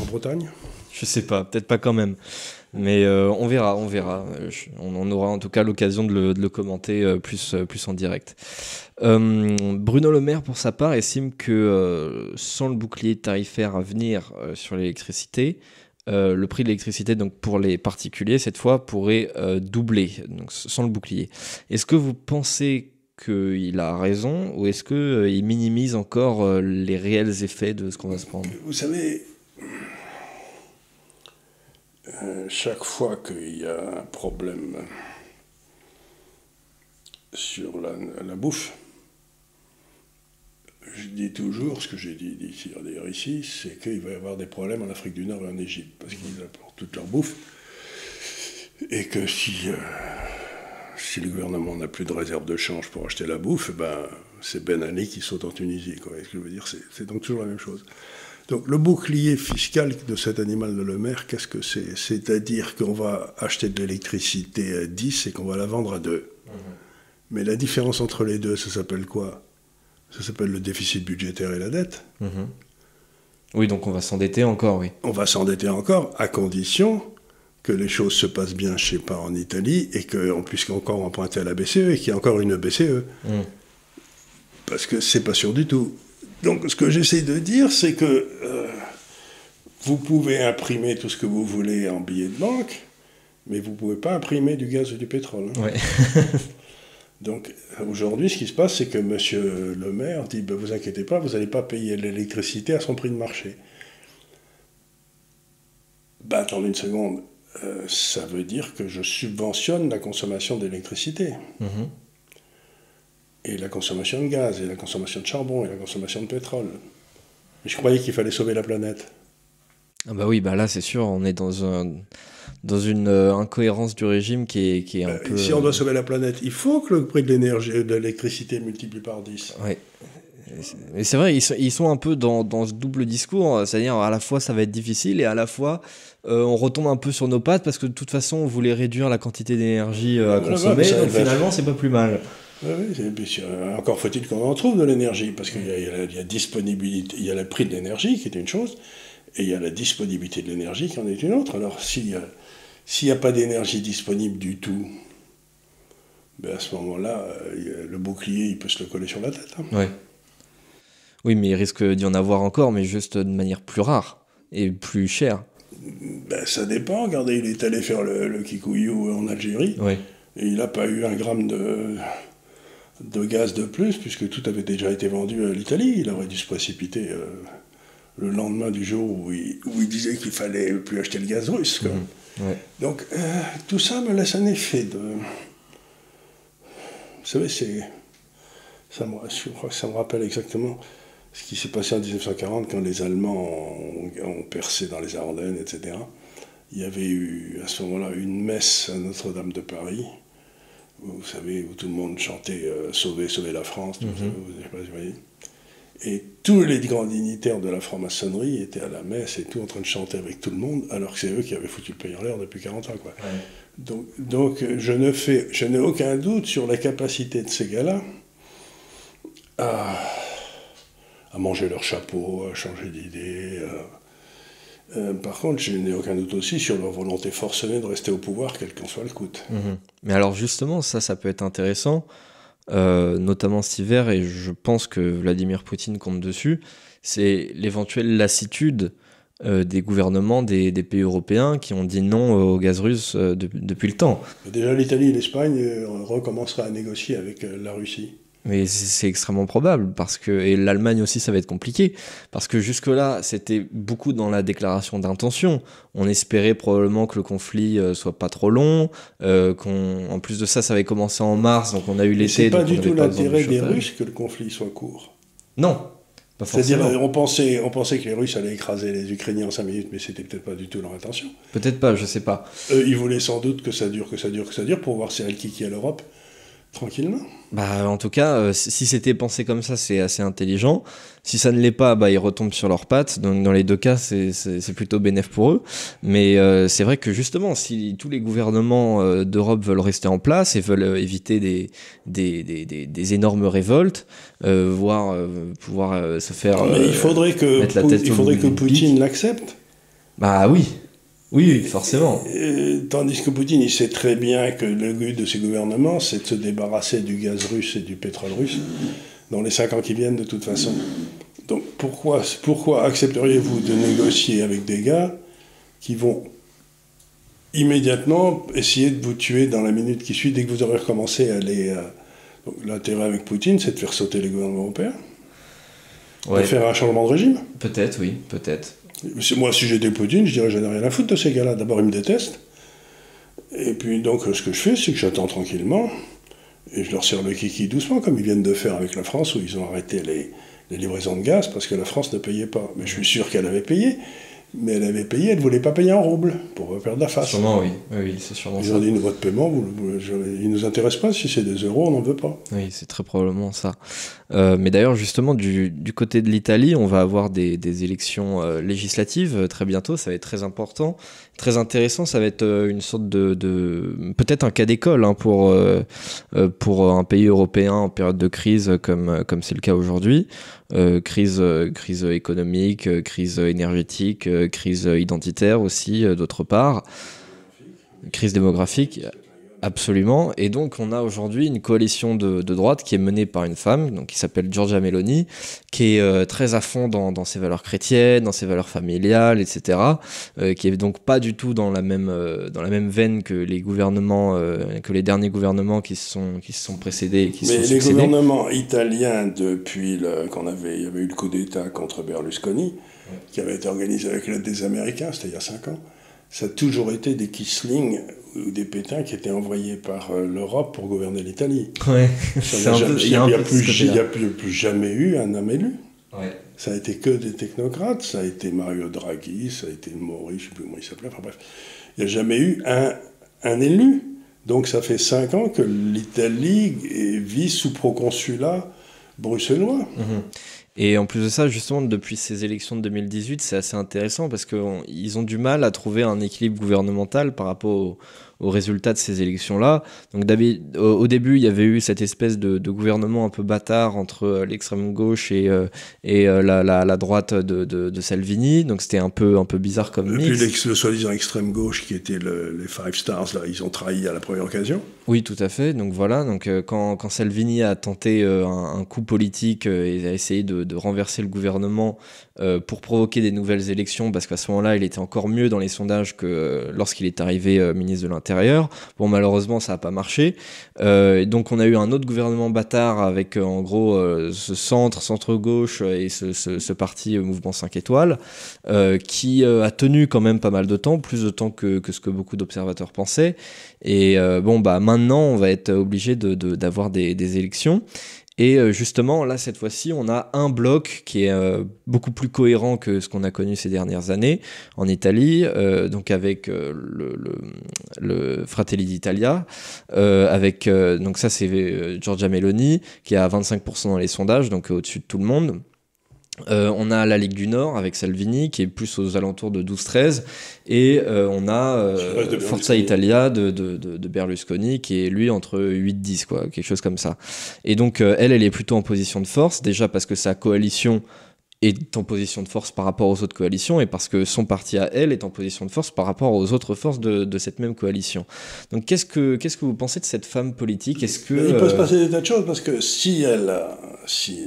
Speaker 2: en Bretagne
Speaker 1: Je sais pas, peut-être pas quand même. Mais euh, on verra, on verra. on aura en tout cas l'occasion de, le, commenter euh, plus, euh, plus en direct. Bruno Le Maire, pour sa part, estime que sans le bouclier tarifaire à venir sur l'électricité, le prix de l'électricité donc pour les particuliers cette fois pourrait doubler donc sans le bouclier. Est-ce que vous pensez qu'il a raison ou est-ce qu'il minimise encore les réels effets de ce qu'on va se prendre?
Speaker 2: Vous savez, chaque fois qu'il y a un problème sur la, bouffe, je dis toujours, ce que j'ai dit d'ailleurs ici, c'est qu'il va y avoir des problèmes en Afrique du Nord et en Égypte, parce qu'ils apportent toute leur bouffe, et que si, euh, si le gouvernement n'a plus de réserve de change pour acheter la bouffe, ben, c'est Ben Ali qui saute en Tunisie. Ce que je veux dire, c'est donc toujours la même chose. Donc le bouclier fiscal de cet animal de le maire, qu'est-ce que c'est? C'est-à-dire qu'on va acheter de l'électricité à 10 et qu'on va la vendre à 2. Mais la différence entre les deux, ça s'appelle quoi? Ça s'appelle le déficit budgétaire et la dette.
Speaker 1: Mhm. Oui, donc on va s'endetter encore, oui.
Speaker 2: On va s'endetter encore, à condition que les choses se passent bien, je sais pas, en Italie, et qu'on puisse encore emprunter à la BCE, et qu'il y ait encore une BCE. Mhm. Parce que c'est pas sûr du tout. Donc ce que j'essaie de dire, c'est que euh, vous pouvez imprimer tout ce que vous voulez en billets de banque, mais vous ne pouvez pas imprimer du gaz ou du pétrole.
Speaker 1: Hein.
Speaker 2: Donc aujourd'hui, ce qui se passe, c'est que M. le maire dit ben, Vous inquiétez pas, vous n'allez pas payer l'électricité à son prix de marché. Ben, attendez une seconde, euh, ça veut dire que je subventionne la consommation d'électricité. Mhm. Et la consommation de gaz, et la consommation de charbon, et la consommation de pétrole. Mais je croyais qu'il fallait sauver la planète.
Speaker 1: Ah bah oui, bah là c'est sûr, on est dans un dans une euh, incohérence du régime qui est, qui est un
Speaker 2: euh,
Speaker 1: peu...
Speaker 2: Si on doit sauver la planète, il faut que le prix de l'énergie, de l'électricité multiplie par 10.
Speaker 1: Oui. Mais c'est vrai, ils sont, ils sont, un peu dans, dans ce double discours, c'est-à-dire à la fois ça va être difficile et à la fois euh, on retombe un peu sur nos pattes parce que de toute façon on voulait réduire la quantité d'énergie à consommer, donc finalement c'est pas plus mal.
Speaker 2: Oui, oui, encore faut-il qu'on en trouve de l'énergie, parce qu'il y, y, a disponibilité, il y a le prix de l'énergie qui est une chose, et il y a la disponibilité de l'énergie qui en est une autre. Alors s'il n'y a, pas d'énergie disponible du tout, ben à ce moment-là, euh, le bouclier, il peut se le coller sur la tête.
Speaker 1: Hein. Oui, mais il risque d'y en avoir encore, mais juste de manière plus rare et plus chère.
Speaker 2: Ben, ça dépend. Regardez, il est allé faire le, le Kikuyu en Algérie. Et il n'a pas eu un gramme de, de gaz de plus, puisque tout avait déjà été vendu à l'Italie. Il aurait dû se précipiter. Euh, le lendemain du jour où il, où il disait qu'il fallait plus acheter le gaz russe.
Speaker 1: Mhm.
Speaker 2: Donc euh, tout ça me laisse un effet de... Vous savez, c'est... Ça me, je crois que ça me rappelle exactement ce qui s'est passé en 1940 quand les Allemands ont, percé dans les Ardennes, etc. Il y avait eu à ce moment-là une messe à Notre-Dame de Paris, vous savez, où tout le monde chantait euh, Sauver, sauver la France, tout mhm. ça, vous voyez. Et tous les grands dignitaires de la franc-maçonnerie étaient à la messe et tout en train de chanter avec tout le monde, alors que c'est eux qui avaient foutu le pays en l'air depuis 40 ans. Quoi. Donc, donc je ne fais, je n'ai aucun doute sur la capacité de ces gars-là à, à, manger leur chapeau, à changer d'idée. Euh, par contre, je n'ai aucun doute aussi sur leur volonté forcenée de rester au pouvoir, quel qu'en soit le coût.
Speaker 1: Mhm. Mais alors justement, ça, ça peut être intéressant. Euh, notamment cet hiver, et je pense que Vladimir Poutine compte dessus, c'est l'éventuelle lassitude euh, des gouvernements des, pays européens qui ont dit non au gaz russe depuis le temps.
Speaker 2: Déjà, l'Italie et l'Espagne recommenceraient à négocier avec la Russie.
Speaker 1: Mais c'est extrêmement probable, parce que, et l'Allemagne aussi, ça va être compliqué, parce que jusque-là, c'était beaucoup dans la déclaration d'intention. On espérait probablement que le conflit euh, soit pas trop long, euh, qu'en plus de ça, ça avait commencé en mars, donc on a eu l'été.
Speaker 2: C'est pas du tout l'intérêt des Russes que le conflit soit court.
Speaker 1: Non,
Speaker 2: c'est-à-dire, on pensait, on pensait que les Russes allaient écraser les Ukrainiens en 5 minutes, mais c'était peut-être pas du tout leur intention.
Speaker 1: Peut-être pas, je sais pas.
Speaker 2: ils voulaient sans doute que ça dure, que ça dure, que ça dure, pour voir si elle kiki à l'Europe tranquillement.
Speaker 1: Bah, en tout cas, euh, si c'était pensé comme ça, c'est assez intelligent. Si ça ne l'est pas, bah, ils retombent sur leurs pattes. Donc, dans les deux cas, c'est plutôt bénéf pour eux. Mais euh, c'est vrai que justement, si tous les gouvernements euh, d'Europe veulent rester en place et veulent éviter des, des, des, des, énormes révoltes, voire pouvoir se faire.
Speaker 2: Mais il faudrait que, il faudrait que Poutine l'accepte.
Speaker 1: Bah oui. Oui, forcément.
Speaker 2: tandis que Poutine, il sait très bien que le but de ses gouvernements, c'est de se débarrasser du gaz russe et du pétrole russe dans les cinq ans qui viennent de toute façon. Donc pourquoi, pourquoi accepteriez-vous de négocier avec des gars qui vont immédiatement essayer de vous tuer dans la minute qui suit dès que vous aurez recommencé à aller. Euh, l'intérêt avec Poutine, c'est de faire sauter les gouvernements européens? De faire un changement de régime?
Speaker 1: Peut-être, oui, peut-être.
Speaker 2: Moi, si j'étais Poutine, je dirais, j'en ai rien à foutre de ces gars-là. D'abord, ils me détestent. Et puis, donc, ce que je fais, c'est que j'attends tranquillement. Et je leur sers le kiki doucement, comme ils viennent de faire avec la France, où ils ont arrêté les, les livraisons de gaz parce que la France ne payait pas. Mais je suis sûr qu'elle avait payé mais elle avait payé, elle ne voulait pas payer en rouble pour pas perdre la face.
Speaker 1: Sûrement, oui. oui, c'est sûrement
Speaker 2: Ils ont dit, votre paiement, il ne nous intéresse pas, si c'est des euros, on n'en veut pas.
Speaker 1: Oui, c'est très probablement ça. Euh, mais d'ailleurs, justement, du, côté de l'Italie, on va avoir des, élections euh, législatives euh, très bientôt, ça va être très important, très intéressant, ça va être une sorte de... de peut-être un cas d'école hein, pour, pour un pays européen en période de crise comme comme c'est le cas aujourd'hui. crise, crise économique, crise énergétique, crise identitaire aussi, d'autre part, crise démographique. Absolument. Et donc, on a aujourd'hui une coalition de, droite qui est menée par une femme, donc, qui s'appelle Giorgia Meloni, qui est euh, très à fond dans, ses valeurs chrétiennes, dans ses valeurs familiales, etc. Euh, qui est donc pas du tout dans la même, euh, dans la même veine que les gouvernements, que les derniers gouvernements qui se sont, qui se sont précédés. Qui
Speaker 2: Mais
Speaker 1: sont les
Speaker 2: gouvernements italiens, depuis qu'on avait, il y avait eu le coup d'État contre Berlusconi, qui avait été organisé avec l'aide des Américains, c'était il y a cinq ans, ça a toujours été des Kisling ou des Pétins qui étaient envoyés par euh, l'Europe pour gouverner l'Italie.
Speaker 1: Ouais.
Speaker 2: Il n'y a, plus, jamais eu un homme élu. Ça a été que des technocrates, ça a été Mario Draghi, ça a été Mori, je ne sais plus comment il s'appelait, enfin bref. Il n'y a jamais eu un, un élu. Donc ça fait cinq ans que l'Italie vit sous proconsulat bruxellois. Mhm.
Speaker 1: Et en plus de ça, justement, depuis ces élections de 2018, c'est assez intéressant parce qu'ils ont du mal à trouver un équilibre gouvernemental par rapport au, aux résultats de ces élections-là. Donc au, début, il y avait eu cette espèce de, gouvernement un peu bâtard entre euh, l'extrême gauche et, euh, et euh, la, la, droite de, de, Salvini. Donc c'était un peu, un peu bizarre comme mix.
Speaker 2: Et puis le soi-disant extrême gauche qui était les Five Stars, là, ils ont trahi à la première occasion.
Speaker 1: Oui, tout à fait. Donc voilà, donc, quand, quand Salvini a tenté un, coup politique et a essayé de, de renverser le gouvernement pour provoquer des nouvelles élections, parce qu'à ce moment-là, il était encore mieux dans les sondages que lorsqu'il est arrivé ministre de l'Intérieur Bon, malheureusement, ça n'a pas marché. Euh, donc, on a eu un autre gouvernement bâtard avec, euh, en gros, euh, ce centre, centre-gauche et ce, parti Mouvement 5 étoiles, qui a tenu quand même pas mal de temps, plus de temps que, ce que beaucoup d'observateurs pensaient. Et bon, bah, maintenant, on va être obligé d'avoir de, des, des élections. Et euh, justement, là, cette fois-ci, on a un bloc qui est euh, beaucoup plus cohérent que ce qu'on a connu ces dernières années en Italie, euh, donc avec le, le, Fratelli d'Italia, avec, donc ça c'est Giorgia Meloni, qui a 25% dans les sondages, donc au-dessus de tout le monde. Euh, on a la Ligue du Nord avec Salvini qui est plus aux alentours de 12-13 et euh, on a euh, Forza Italia de, Berlusconi qui est lui entre 8-10 quoi, quelque chose comme ça. Et donc elle, elle est plutôt en position de force déjà parce que sa coalition est en position de force par rapport aux autres coalitions et parce que son parti à elle est en position de force par rapport aux autres forces de, cette même coalition. Donc qu'est-ce que, qu'est-ce que vous pensez de cette femme politique? Est-ce que
Speaker 2: Il peut se passer des tas de choses parce que si elle, si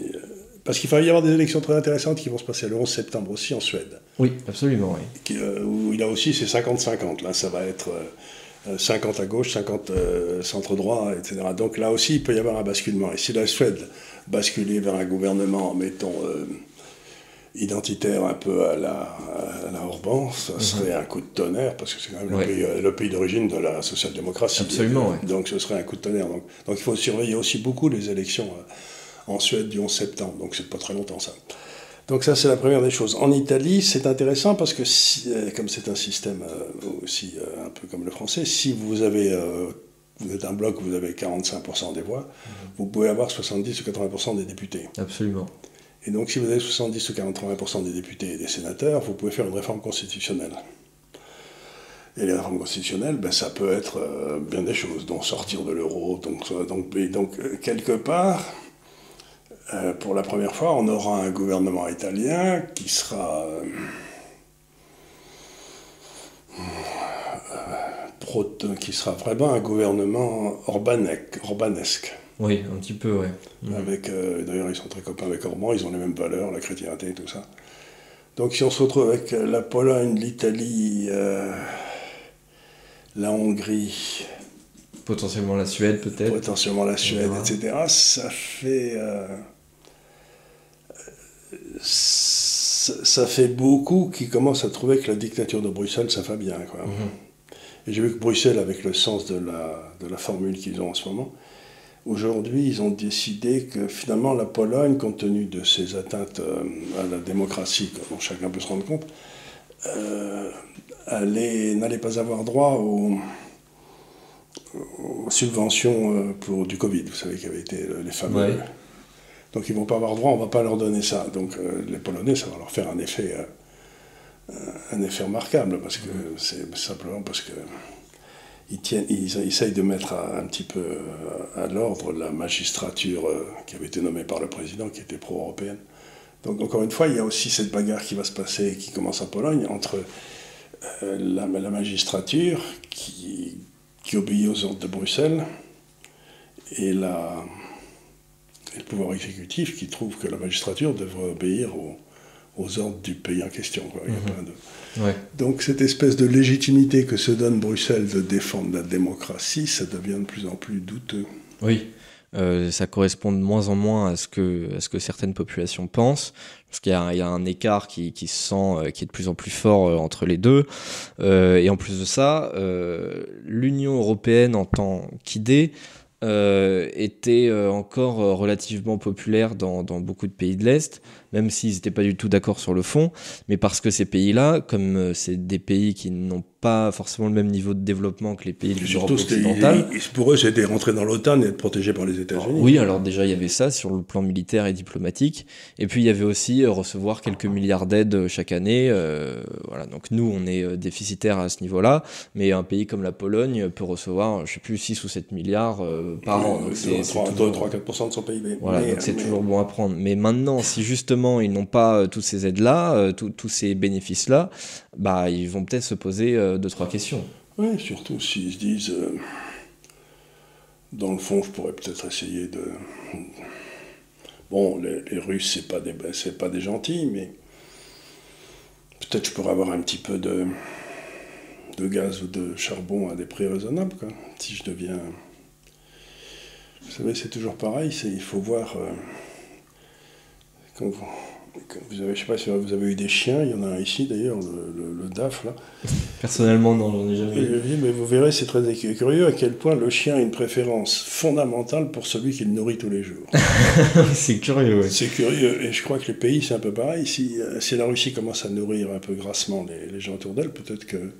Speaker 2: parce qu'il va y avoir des élections très intéressantes qui vont se passer le 11 septembre aussi en Suède.
Speaker 1: Oui, absolument, oui.
Speaker 2: Euh, où il a aussi c'est 50-50. Là, ça va être 50 euh, à gauche, 50 euh, centre-droit, etc. Donc là aussi, il peut y avoir un basculement. Et si la Suède basculait vers un gouvernement, mettons, identitaire un peu à la, à la Orban, ça mhm. serait un coup de tonnerre, parce que c'est quand même le pays, d'origine de la social-démocratie.
Speaker 1: Absolument,
Speaker 2: oui. Donc ce serait un coup de tonnerre. Donc, donc il faut surveiller aussi beaucoup les élections en Suède du 11 septembre, donc c'est pas très longtemps ça. Donc ça c'est la première des choses. En Italie c'est intéressant parce que si, euh, comme c'est un système euh, aussi euh, un peu comme le français, si vous avez vous êtes un bloc, vous avez 45% des voix, mhm. vous pouvez avoir 70 ou 80% des députés.
Speaker 1: Absolument.
Speaker 2: Et donc si vous avez 70 ou 80% des députés et des sénateurs, vous pouvez faire une réforme constitutionnelle. Et les réformes constitutionnelles, ben, ça peut être bien des choses, dont sortir de l'euro, donc, donc, donc quelque part, euh, pour la première fois, on aura un gouvernement italien qui sera euh, qui sera vraiment un gouvernement orbanesque.
Speaker 1: Oui, un petit peu, oui.
Speaker 2: Avec, euh, d'ailleurs, ils sont très copains avec Orban, ils ont les mêmes valeurs, la chrétienté et tout ça. Donc si on se retrouve avec la Pologne, l'Italie, euh, la Hongrie,
Speaker 1: potentiellement la Suède peut-être,
Speaker 2: potentiellement la Suède, etc., ça fait euh, ça, fait beaucoup qui commencent à trouver que la dictature de Bruxelles, ça va bien. Quoi. Mhm. Et j'ai vu que Bruxelles, avec le sens de la, de la formule qu'ils ont en ce moment, aujourd'hui, ils ont décidé que finalement la Pologne, compte tenu de ses atteintes euh, à la démocratie, dont chacun peut se rendre compte, euh, n'allait pas avoir droit aux, subventions euh, pour du Covid, vous savez, qui avait été les fameux. Donc ils ne vont pas avoir droit, on ne va pas leur donner ça. Donc euh, les Polonais, ça va leur faire un effet, euh, un effet remarquable, parce que c'est simplement parce que ils, tiennent, ils, essayent de mettre un petit peu euh, à l'ordre la magistrature qui avait été nommée par le président, qui était pro-européenne. Donc encore une fois, il y a aussi cette bagarre qui va se passer, qui commence en Pologne, entre la, la, magistrature qui, qui obéit aux ordres de Bruxelles et la et le pouvoir exécutif qui trouve que la magistrature devrait obéir aux, ordres du pays en question. Mhm. Donc cette espèce de légitimité que se donne Bruxelles de défendre la démocratie, ça devient de plus en plus douteux.
Speaker 1: Oui. Euh, ça correspond de moins en moins à ce que, à ce que certaines populations pensent, parce qu'il y, y, a un écart qui, qui se sent, euh, qui est de plus en plus fort euh, entre les deux. et en plus de ça, l'Union européenne en tant qu'idée était euh, encore euh, relativement populaire dans, dans, beaucoup de pays de l'Est, même s'ils n'étaient pas du tout d'accord sur le fond, mais parce que ces pays-là, comme c'est des pays qui n'ont pas forcément le même niveau de développement que les pays de l'Europe occidentale.
Speaker 2: Pour eux, c'était rentrer dans l'OTAN et être protégé par les États-Unis.
Speaker 1: Oui, alors déjà, il y avait ça sur le plan militaire et diplomatique. Et puis, il y avait aussi euh, recevoir quelques milliards d'aides euh, chaque année. Euh, voilà, donc nous, on est déficitaire à ce niveau-là. Mais un pays comme la Pologne peut recevoir, je sais plus, 6 ou 7 milliards par an. Donc
Speaker 2: c'est 3-4% de son PIB.
Speaker 1: Voilà, donc c'est toujours bon à prendre. Mais maintenant, si justement, ils n'ont pas toutes ces aides-là, tous ces bénéfices-là, bah, ils vont peut-être se poser euh, deux, trois questions.
Speaker 2: Oui, surtout s'ils se disent, euh, dans le fond, je pourrais peut-être essayer de... Bon, les, Russes, c'est pas des, pas des gentils, mais peut-être je pourrais avoir un petit peu de, gaz ou de charbon à des prix raisonnables, quoi. Si je deviens... Vous savez, c'est toujours pareil, il faut voir... Euh, vous avez, je sais pas si vous avez eu des chiens, il y en a un ici d'ailleurs, le, DAF là.
Speaker 1: Personnellement, non, j'en ai jamais eu.
Speaker 2: mais vous verrez, c'est très curieux à quel point le chien a une préférence fondamentale pour celui qu'il nourrit tous les jours.
Speaker 1: c'est curieux, oui.
Speaker 2: C'est curieux, et je crois que les pays, c'est un peu pareil. Si, euh, si la Russie commence à nourrir un peu grassement les, les gens autour d'elle, peut-être que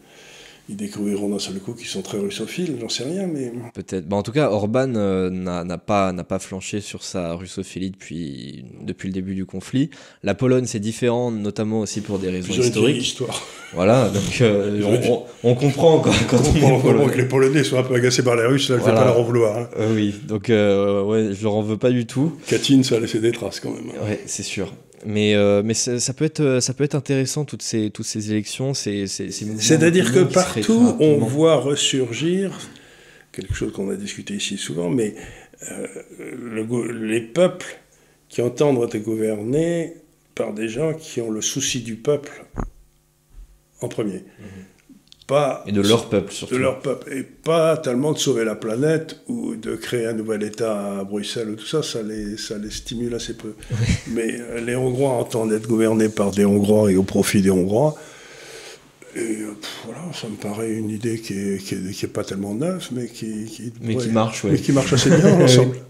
Speaker 2: ils découvriront d'un seul coup qu'ils sont très russophiles, j'en sais rien, mais...
Speaker 1: Peut-être. Bah, en tout cas, Orban euh, n'a pas, pas flanché sur sa russophilie depuis, depuis le début du conflit. La Pologne, c'est différent, notamment aussi pour des raisons historiques.
Speaker 2: Histoire.
Speaker 1: Voilà, donc euh, on, comprend quand, quand
Speaker 2: on, comprend que les Polonais sont un peu agacés par les Russes, là, je ne vais pas leur en vouloir. Hein.
Speaker 1: Euh, oui, donc ouais, je leur en veux pas du tout.
Speaker 2: Katyn, ça a laissé des traces quand même.
Speaker 1: Ouais, c'est sûr. Mais, euh, mais ça, peut être, ça peut être intéressant, toutes ces, toutes ces élections.
Speaker 2: C'est-à-dire que partout, on voit ressurgir quelque chose qu'on a discuté ici souvent, mais euh, les peuples qui entendent être gouvernés par des gens qui ont le souci du peuple en premier.
Speaker 1: Et de leur peuple surtout.
Speaker 2: De leur peuple. Et pas tellement de sauver la planète ou de créer un nouvel État à Bruxelles ou tout ça, ça les, ça les stimule assez peu. Mais euh, les Hongrois entendent être gouvernés par des Hongrois et au profit des Hongrois. Et euh, voilà, ça me paraît une idée qui n'est qui est, pas tellement neuve, mais qui, qui
Speaker 1: mais qui marche,
Speaker 2: mais qui marche assez bien ensemble.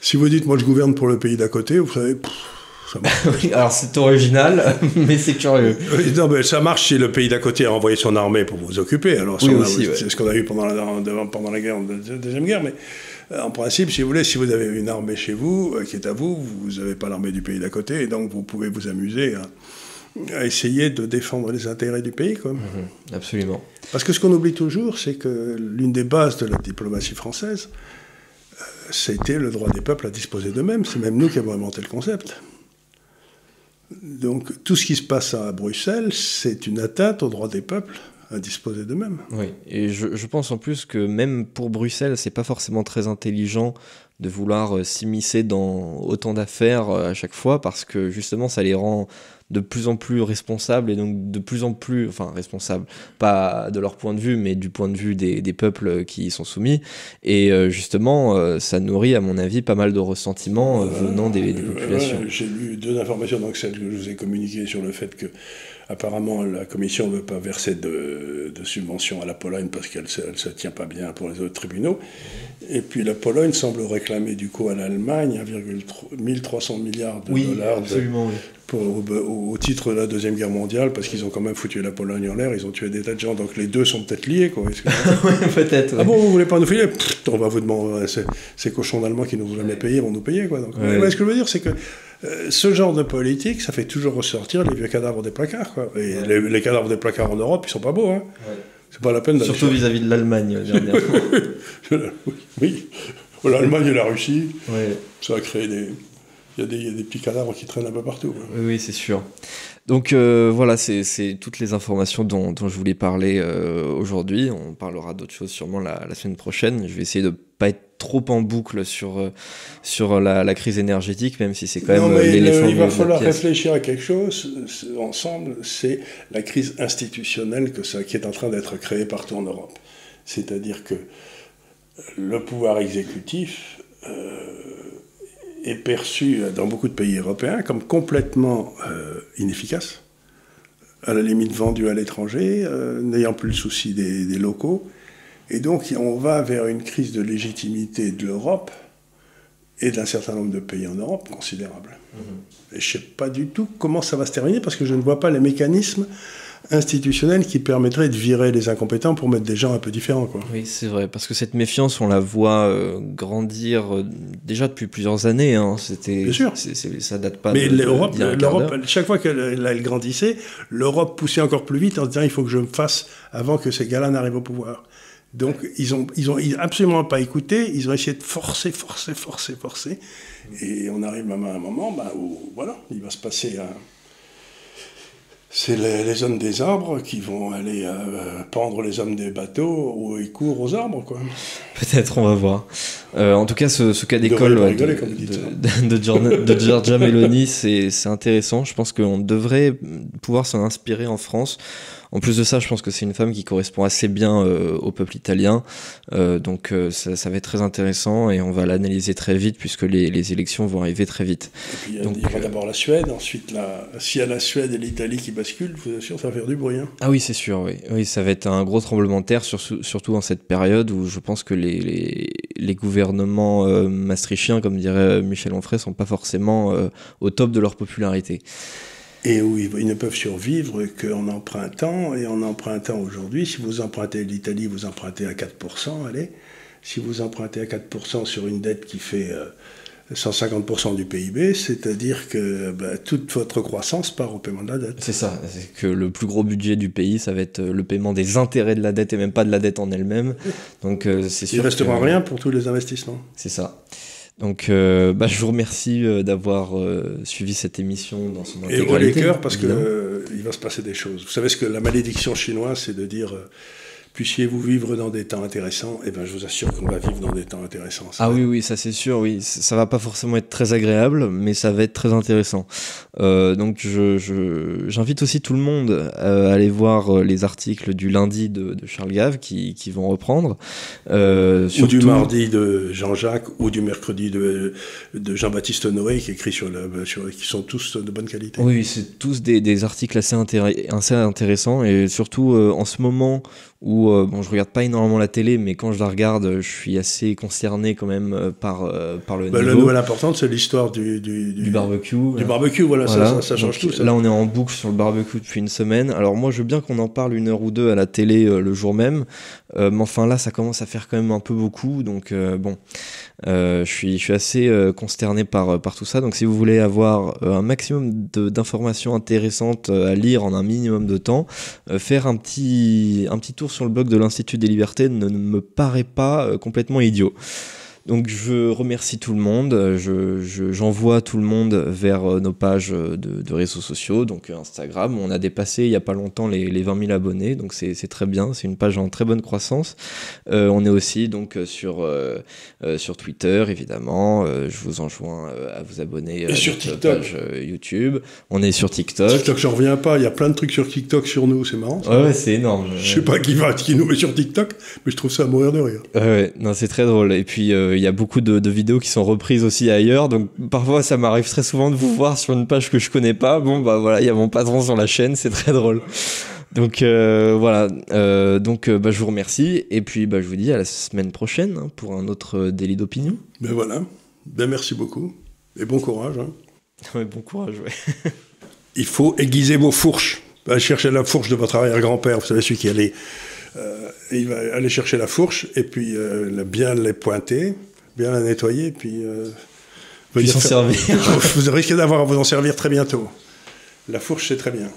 Speaker 2: Si vous dites, moi je gouverne pour le pays d'à côté, vous savez,
Speaker 1: alors c'est original, mais c'est curieux.
Speaker 2: non, mais ça marche si le pays d'à côté a envoyé son armée pour vous occuper. Alors c'est ce qu'on a eu pendant la, pendant la guerre, la deuxième guerre, mais euh, en principe, si vous voulez, si vous avez une armée chez vous euh, qui est à vous, vous n'avez pas l'armée du pays d'à côté, et donc vous pouvez vous amuser à, essayer de défendre les intérêts du pays. Quoi.
Speaker 1: Mhm, absolument.
Speaker 2: Parce que ce qu'on oublie toujours, c'est que l'une des bases de la diplomatie française, euh, c'était le droit des peuples à disposer d'eux-mêmes. C'est même nous qui avons inventé le concept. Donc tout ce qui se passe à Bruxelles, c'est une atteinte au droit des peuples à disposer d'eux-mêmes.
Speaker 1: Oui, et je, pense en plus que même pour Bruxelles, c'est pas forcément très intelligent de vouloir s'immiscer dans autant d'affaires à chaque fois parce que justement ça les rend de plus en plus responsables et donc de plus en plus, enfin responsables, pas de leur point de vue, mais du point de vue des, des peuples qui y sont soumis. Et euh, justement, euh, ça nourrit, à mon avis, pas mal de ressentiments euh, venant des, des populations.
Speaker 2: J'ai lu deux informations, donc celle que je vous ai communiquées sur le fait que Apparemment, la Commission ne veut pas verser de, de subventions à la Pologne parce qu'elle ne se tient pas bien pour les autres tribunaux. Et puis la Pologne semble réclamer du coup à l'Allemagne 1300 milliards de dollars Pour, au, titre de la Deuxième Guerre mondiale parce qu'ils ont quand même foutu la Pologne en l'air, ils ont tué des tas de gens, donc les deux sont peut-être liés. Quoi.
Speaker 1: peut-être.
Speaker 2: Ah bon, vous voulez pas nous filer? On va vous demander, ces cochons d'Allemands qui nous voulaient jamais payer vont nous payer. Quoi. Donc, ce que je veux dire, c'est que euh, ce genre de politique, ça fait toujours ressortir les vieux cadavres des placards. Quoi. Et les, cadavres des placards en Europe, ils sont pas beaux. Hein. C'est pas la peine
Speaker 1: Surtout vis-à-vis de l'Allemagne,
Speaker 2: oui. L'Allemagne et la Russie, ça a créé des. Il y, a des, petits cadavres qui traînent un peu partout.
Speaker 1: Oui, c'est sûr. Donc euh, voilà, c'est toutes les informations dont, je voulais parler euh, aujourd'hui. On parlera d'autres choses sûrement la, la, semaine prochaine. Je vais essayer de pas être trop en boucle sur, euh, sur la, crise énergétique, même si c'est quand même l'éléphant.
Speaker 2: Il va falloir réfléchir à quelque chose ensemble, c'est la crise institutionnelle que ça, qui est en train d'être créée partout en Europe. C'est-à-dire que le pouvoir exécutif euh, est perçu dans beaucoup de pays européens comme complètement euh, inefficace, à la limite vendu à l'étranger, n'ayant plus le souci des, des locaux et donc on va vers une crise de légitimité de l'Europe et d'un certain nombre de pays en Europe considérable. Mhm. Et je ne sais pas du tout comment ça va se terminer parce que je ne vois pas les mécanismes institutionnels qui permettraient de virer les incompétents pour mettre des gens un peu différents. Quoi.
Speaker 1: Oui, c'est vrai, parce que cette méfiance, on la voit euh, grandir euh, déjà depuis plusieurs années. Hein. C'était,
Speaker 2: Bien sûr.
Speaker 1: ça date pas
Speaker 2: Mais l'Europe, chaque fois qu'elle elle grandissait, l'Europe poussait encore plus vite en se disant il faut que je me fasse avant que ces gars-là n'arrivent au pouvoir. Donc, ils n'ont ils ont absolument pas écouté, ils ont essayé de forcer, forcer, forcer, forcer. Et on arrive même à un moment bah, où, voilà, il va se passer un. C'est les, hommes des arbres qui vont aller euh, pendre les hommes des bateaux où ils courent aux arbres, quoi.
Speaker 1: Peut-être, on va voir. Euh, en tout cas, ce, cas d'école de, de, de, de, Giorgia Meloni, c'est intéressant. Je pense qu'on devrait pouvoir s'en inspirer en France. En plus de ça, je pense que c'est une femme qui correspond assez bien euh, au peuple italien. Euh, donc euh, ça, ça, va être très intéressant et on va l'analyser très vite puisque les, les, élections vont arriver très vite.
Speaker 2: Et puis, donc, il y aura d'abord la Suède, ensuite la... s'il y a la Suède et l'Italie qui basculent, je vous assure, ça va faire du bruit. Hein.
Speaker 1: Ah oui, c'est sûr, oui. oui. Ça va être un gros tremblement de terre, surtout dans cette période où je pense que les, les, les gouvernements maastrichiens, comme dirait Michel Onfray, sont pas forcément au top de leur popularité
Speaker 2: et où ils, ne peuvent survivre qu'en empruntant. Et en empruntant aujourd'hui, si vous empruntez l'Italie, vous empruntez à 4%, allez. Si vous empruntez à 4% sur une dette qui fait 150% euh, du PIB, c'est-à-dire que bah, toute votre croissance part au paiement de la dette.
Speaker 1: C'est ça, c'est que le plus gros budget du pays, ça va être le paiement des intérêts de la dette et même pas de la dette en elle-même. Donc euh, c'est sûr.
Speaker 2: Il ne restera rien pour tous les investissements.
Speaker 1: C'est ça. Donc, euh, bah, je vous remercie euh, d'avoir euh, suivi cette émission dans son intégralité.
Speaker 2: Et les cœurs parce qu'il va se passer des choses. Vous savez ce que la malédiction chinoise, c'est de dire puissiez-vous vivre dans des temps intéressants, eh ben je vous assure qu'on va vivre dans des temps intéressants.
Speaker 1: Ah oui, oui, ça c'est sûr, oui. Ça va pas forcément être très agréable, mais ça va être très intéressant. Euh, donc je, j'invite aussi tout le monde à aller voir euh, les articles du lundi de, Charles Gave qui, qui vont reprendre.
Speaker 2: Euh, ou du mardi de Jean-Jacques, ou du mercredi de, de Jean-Baptiste Noé qui écrit sur, le, sur qui sont tous de bonne qualité.
Speaker 1: Oui, c'est tous des, des articles assez, assez intéressants, et surtout en ce moment où euh, bon je regarde pas énormément la télé mais quand je la regarde je suis assez concerné quand même euh, par euh, par le
Speaker 2: bah,
Speaker 1: niveau.
Speaker 2: la nouvelle importante c'est l'histoire du, du,
Speaker 1: du, barbecue
Speaker 2: du barbecue voilà, Ça, ça, change tout
Speaker 1: là on est en boucle sur le barbecue depuis une semaine. Alors moi je veux bien qu'on en parle une heure ou deux à la télé le jour même. Mais enfin là ça commence à faire quand même un peu beaucoup. Donc bon je suis je suis assez consterné par par tout ça. Donc si vous voulez avoir un maximum d'informations intéressantes à lire en un minimum de temps faire un petit un petit tour sur le blog de l'Institut des libertés ne, me paraît pas euh, complètement idiot. Donc je remercie tout le monde, j'envoie tout le monde vers nos pages de, réseaux sociaux, donc Instagram, on a dépassé il n'y a pas longtemps les, les 20 000 abonnés, donc c'est très bien, c'est une page en très bonne croissance. on est aussi donc sur, sur Twitter, évidemment, je vous enjoins à vous abonner
Speaker 2: à sur notre page
Speaker 1: YouTube, on est sur TikTok.
Speaker 2: TikTok, j'en reviens pas, il y a plein de trucs sur TikTok sur nous, c'est marrant.
Speaker 1: Ouais, c'est énorme.
Speaker 2: Je sais pas qui va, qui nous met sur TikTok, mais je trouve ça à mourir de rire.
Speaker 1: Ouais, non, c'est très drôle. Et puis, il y a beaucoup de, vidéos qui sont reprises aussi ailleurs. Donc, parfois, ça m'arrive très souvent de vous voir sur une page que je connais pas. Bon, bah voilà, il y a mon patron sur la chaîne, c'est très drôle. Donc euh, voilà, euh, donc euh, bah, je vous remercie et puis bah, je vous dis à la semaine prochaine hein, pour un autre délit d'opinion.
Speaker 2: Ben voilà, ben merci beaucoup et bon courage. Hein.
Speaker 1: Ouais, bon courage, ouais.
Speaker 2: Il faut aiguiser vos fourches. Allez chercher la fourche de votre arrière-grand-père, vous savez celui qui allait, il va aller chercher la fourche et puis bien les pointer, bien la nettoyer, puis,
Speaker 1: puis s'en servir.
Speaker 2: vous risquez d'avoir à vous en servir très bientôt. La fourche, c'est très bien.